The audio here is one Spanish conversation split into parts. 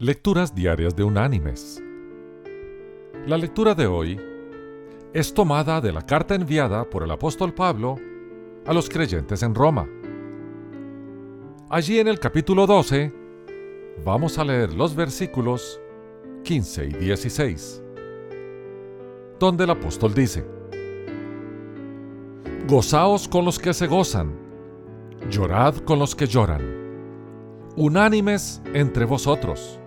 Lecturas Diarias de Unánimes. La lectura de hoy es tomada de la carta enviada por el apóstol Pablo a los creyentes en Roma. Allí en el capítulo 12 vamos a leer los versículos 15 y 16, donde el apóstol dice, Gozaos con los que se gozan, llorad con los que lloran, unánimes entre vosotros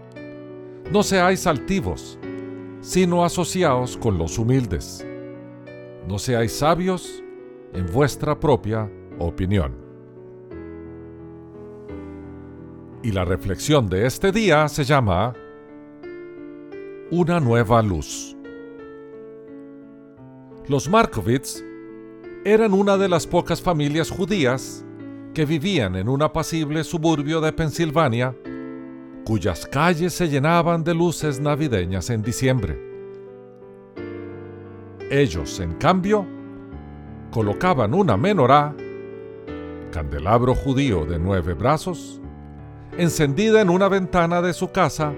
no seáis altivos, sino asociaos con los humildes. No seáis sabios en vuestra propia opinión. Y la reflexión de este día se llama Una nueva luz. Los Markovits eran una de las pocas familias judías que vivían en un apacible suburbio de Pensilvania cuyas calles se llenaban de luces navideñas en diciembre. Ellos, en cambio, colocaban una menorá, candelabro judío de nueve brazos, encendida en una ventana de su casa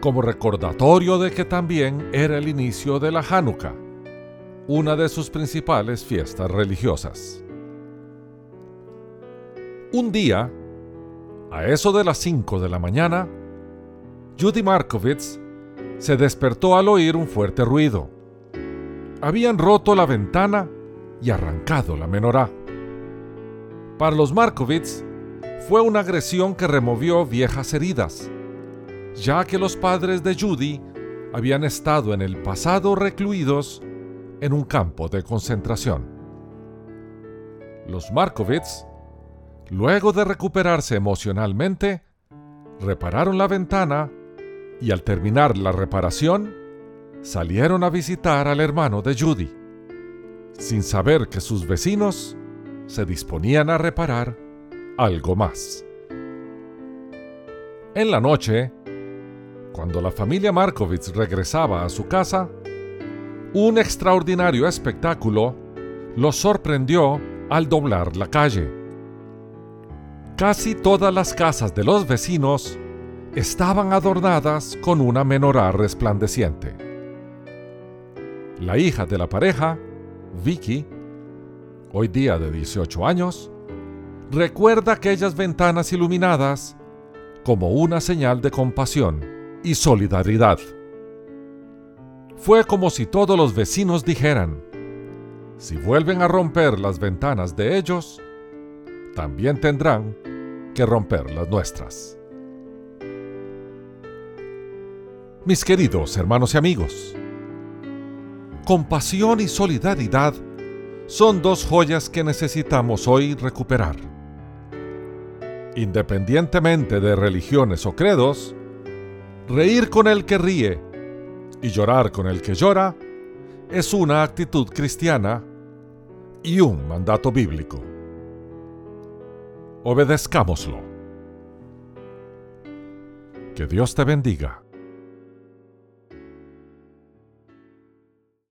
como recordatorio de que también era el inicio de la Hanukkah, una de sus principales fiestas religiosas. Un día, a eso de las 5 de la mañana, Judy Markovitz se despertó al oír un fuerte ruido. Habían roto la ventana y arrancado la menorá. Para los Markovitz fue una agresión que removió viejas heridas, ya que los padres de Judy habían estado en el pasado recluidos en un campo de concentración. Los Markovitz Luego de recuperarse emocionalmente, repararon la ventana y al terminar la reparación, salieron a visitar al hermano de Judy, sin saber que sus vecinos se disponían a reparar algo más. En la noche, cuando la familia Markovitz regresaba a su casa, un extraordinario espectáculo los sorprendió al doblar la calle. Casi todas las casas de los vecinos estaban adornadas con una menorá resplandeciente. La hija de la pareja, Vicky, hoy día de 18 años, recuerda aquellas ventanas iluminadas como una señal de compasión y solidaridad. Fue como si todos los vecinos dijeran, si vuelven a romper las ventanas de ellos, también tendrán que romper las nuestras. Mis queridos hermanos y amigos, compasión y solidaridad son dos joyas que necesitamos hoy recuperar. Independientemente de religiones o credos, reír con el que ríe y llorar con el que llora es una actitud cristiana y un mandato bíblico obedezcámoslo. Que Dios te bendiga.